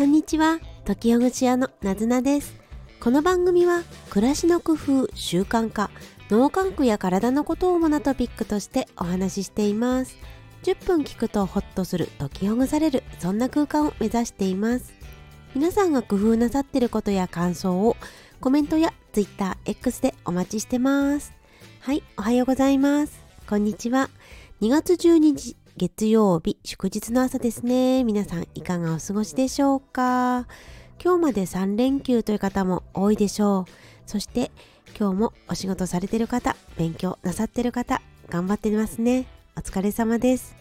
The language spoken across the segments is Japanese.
こんにちは、時ほぐし屋のなずなです。この番組は、暮らしの工夫、習慣化、脳科学や体のことを主なトピックとしてお話ししています。10分聞くとホッとする、解きほぐされる、そんな空間を目指しています。皆さんが工夫なさっていることや感想をコメントや Twitter、X でお待ちしてます。はい、おはようございます。こんにちは。2月12日月曜日祝日の朝ですね。皆さんいかがお過ごしでしょうか？今日まで3連休という方も多いでしょう。そして今日もお仕事されてる方、勉強なさってる方、頑張ってますね。お疲れ様です。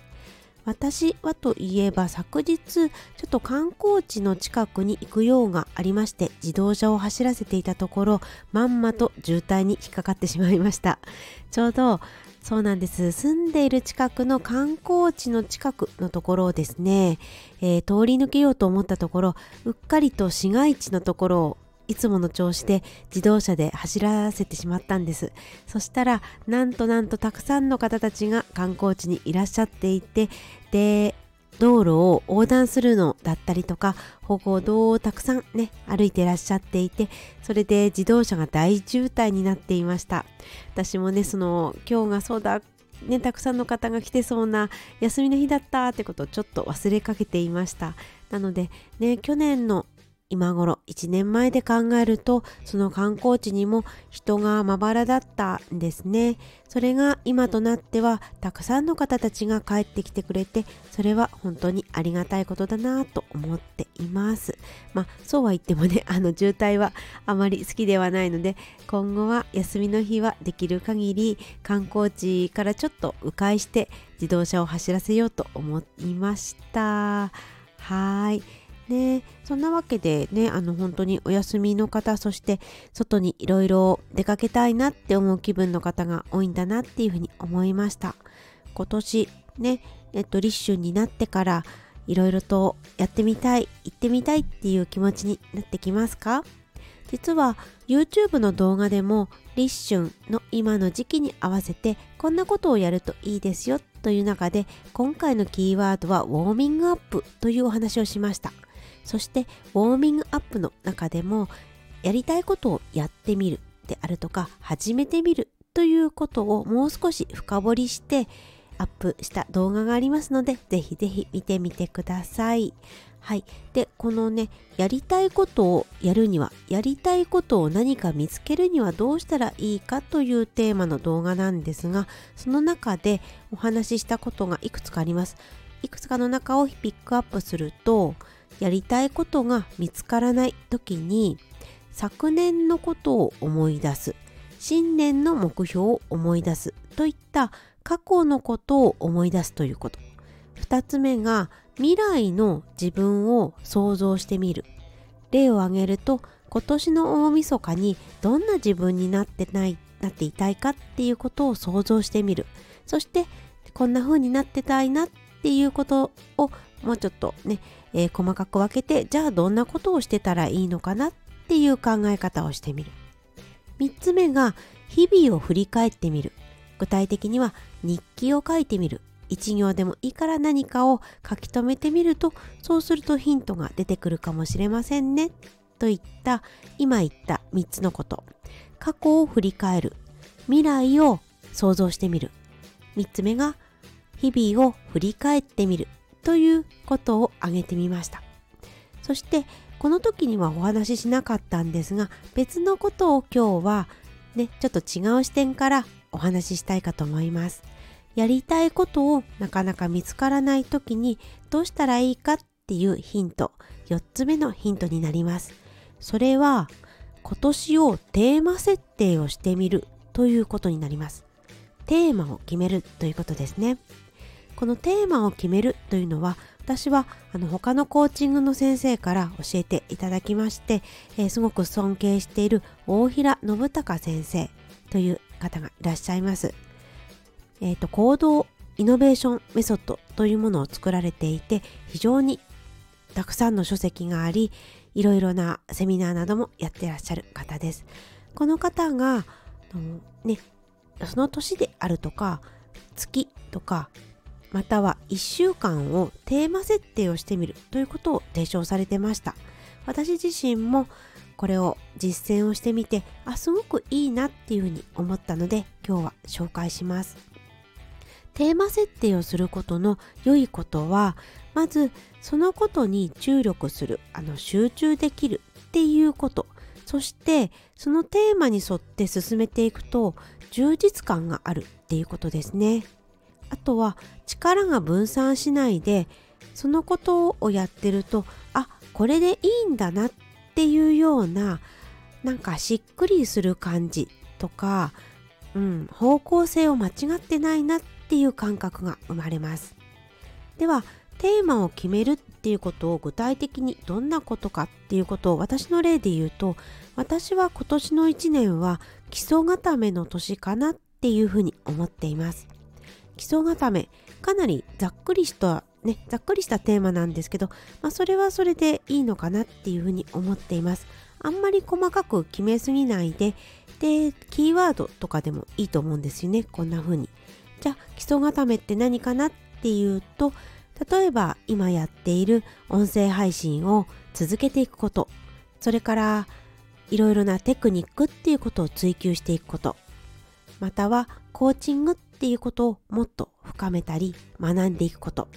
私はといえば昨日ちょっと観光地の近くに行く用がありまして自動車を走らせていたところまんまと渋滞に引っかかってしまいました。ちょうどそうなんです。住んでいる近くの観光地の近くのところをですね、えー、通り抜けようと思ったところうっかりと市街地のところをいつもの調子で自動車で走らせてしまったんです。そしたらなんとなんとたくさんの方たちが観光地にいらっしゃっていてで道路を横断するのだったりとか歩行道をたくさんね歩いてらっしゃっていてそれで自動車が大渋滞になっていました。私もねその今日がそうだね、たくさんの方が来てそうな休みの日だったってことをちょっと忘れかけていました。なのでね去年の今頃1年前で考えるとその観光地にも人がまばらだったんですね。それが今となってはたくさんの方たちが帰ってきてくれてそれは本当にありがたいことだなと思っています。まあそうは言ってもね あの渋滞はあまり好きではないので今後は休みの日はできる限り観光地からちょっと迂回して自動車を走らせようと思いました。はい。ね。そんなわけでねあの本当にお休みの方そして外にいろいろ出かけたいなって思う気分の方が多いんだなっていうふうに思いました。今年ねえっと立春になってからいろいろとやってみたい行ってみたいっていう気持ちになってきますか？実は YouTube の動画でも立春の今の時期に合わせてこんなことをやるといいですよという中で今回のキーワードはウォーミングアップというお話をしました。そしてウォーミングアップの中でもやりたいことをやってみるであるとか始めてみるということをもう少し深掘りしてアップした動画がありますのでぜひぜひ見てみてください。はい。で、このね、やりたいことをやるには、やりたいことを何か見つけるにはどうしたらいいかというテーマの動画なんですが、その中でお話ししたことがいくつかあります。いくつかの中をピックアップすると、やりたいことが見つからない時に昨年のことを思い出す。新年の目標を思い出すといった過去のことを思い出すということ。2つ目が未来の自分を想像してみる。例を挙げると今年の大晦日にどんな自分になってないなっていたいかっていうことを想像してみる。そしてこんな風になってたいなっていうことをもうちょっとねえー、細かく分けてじゃあどんなことをしてたらいいのかなっていう考え方をしてみる。3つ目が日々を振り返ってみる。具体的には日記を書いてみる。一行でもいいから何かを書き留めてみるとそうするとヒントが出てくるかもしれませんね。といった今言った3つのこと。過去を振り返る。未来を想像してみる。3つ目が日々を振り返ってみる。ということを挙げてみました。そしてこの時にはお話ししなかったんですが別のことを今日はねちょっと違う視点からお話ししたいかと思います。やりたいことをなかなか見つからない時にどうしたらいいかっていうヒント4つ目のヒントになります。それは今年をテーマ設定をしてみるということになります。テーマを決めるということですね。このテーマを決めるというのは私はあの他のコーチングの先生から教えていただきまして、えー、すごく尊敬している大平信孝先生という方がいらっしゃいます。えっ、ー、と行動イノベーションメソッドというものを作られていて非常にたくさんの書籍がありいろいろなセミナーなどもやってらっしゃる方です。この方がねその年であるとか月とかまたは1週間をテーマ設定をしてみるということを提唱されてました。私自身もこれを実践をしてみてあすごくいいなっていうふうに思ったので今日は紹介します。テーマ設定をすることの良いことはまずそのことに注力するあの集中できるっていうこと。そしてそのテーマに沿って進めていくと充実感があるっていうことですね。あとは力が分散しないでそのことをやってるとあこれでいいんだなっていうようななんかしっくりする感じとか、うん、方向性を間違ってないなっていう感覚が生まれます。ではテーマを決めるっていうことを具体的にどんなことかっていうことを私の例で言うと私は今年の1年は基礎固めの年かなっていうふうに思っています。基礎固めかなりざっくりしたねざっくりしたテーマなんですけど、まあ、それはそれでいいのかなっていうふうに思っています。あんまり細かく決めすぎないででキーワードとかでもいいと思うんですよねこんな風に。じゃあ基礎固めって何かなっていうと例えば今やっている音声配信を続けていくこと。それからいろいろなテクニックっていうことを追求していくこと。またはコーチングっっていうことをもっと深めたり学んでいくこと。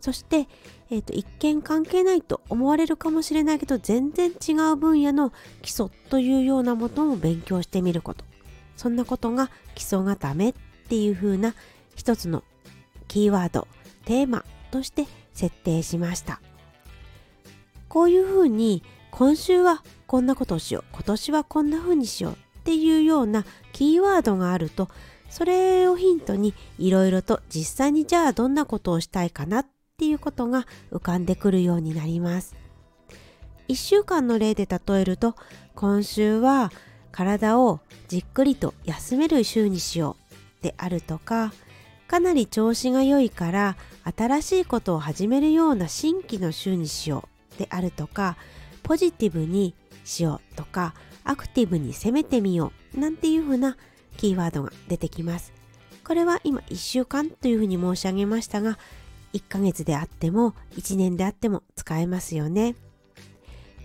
そして、えーと、一見関係ないと思われるかもしれないけど全然違う分野の基礎というようなものを勉強してみること。そんなことが基礎固めっていう風な一つのキーワードテーマとして設定しました。こういう風に今週はこんなことをしよう今年はこんな風にしようっていうようなキーワードがあるとそれをヒントにいろいろと実際にじゃあどんなことをしたいかなっていうことが浮かんでくるようになります。1週間の例で例えると今週は体をじっくりと休める週にしようであるとかかなり調子が良いから新しいことを始めるような新規の週にしようであるとかポジティブにしようとかアクティブに攻めてみようなんていう風なキーワードが出てきます。これは今1週間というふうに申し上げましたが1ヶ月であっても1年であっても使えますよね。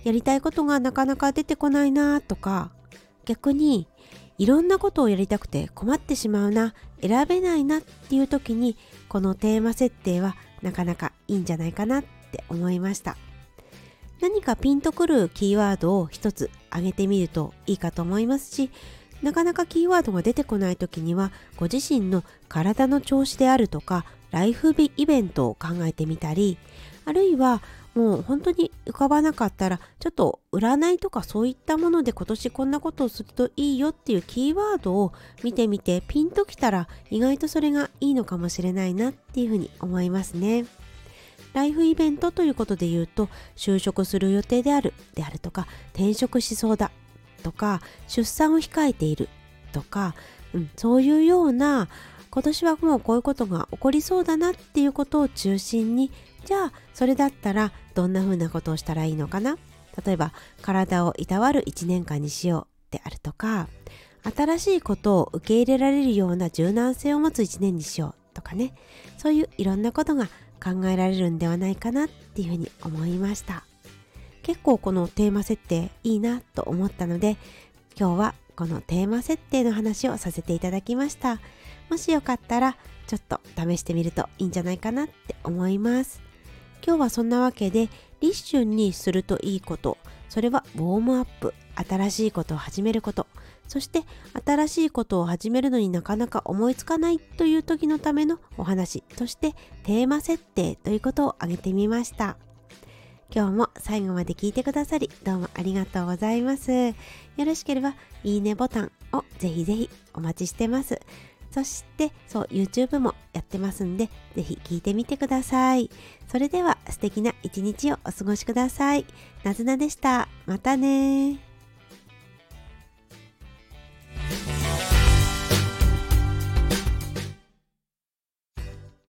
やりたいことがなかなか出てこないなとか逆にいろんなことをやりたくて困ってしまうな選べないなっていう時にこのテーマ設定はなかなかいいんじゃないかなって思いました何かピンとくるキーワードを一つ挙げてみるといいかと思いますしなかなかキーワードが出てこない時にはご自身の体の調子であるとかライフイベントを考えてみたりあるいはもう本当に浮かばなかったらちょっと占いとかそういったもので今年こんなことをするといいよっていうキーワードを見てみてピンときたら意外とそれがいいのかもしれないなっていうふうに思いますね。ライフイベントということで言うと就職する予定であるであるとか転職しそうだとか出産を控えているとか、うん、そういうような今年はもうこういうことが起こりそうだなっていうことを中心にじゃあそれだったらどんな風なことをしたらいいのかな？例えば体をいたわる1年間にしようであるとか新しいことを受け入れられるような柔軟性を持つ1年にしようとかね。そういういろんなことが考えられるんではないかなっていうふうに思いました。結構このテーマ設定いいなと思ったので今日はこのテーマ設定の話をさせていただきました。もしよかったらちょっと試してみるといいんじゃないかなって思います。今日はそんなわけで立春にするといいことそれはウォームアップ新しいことを始めることそして新しいことを始めるのになかなか思いつかないという時のためのお話としてテーマ設定ということを挙げてみました。今日も最後まで聞いてくださりどうもありがとうございますよろしければいいねボタンをぜひぜひお待ちしてますそして、そう、YouTube もやってますんで、ぜひ聞いてみてください。それでは素敵な一日をお過ごしください。なずなでした。またね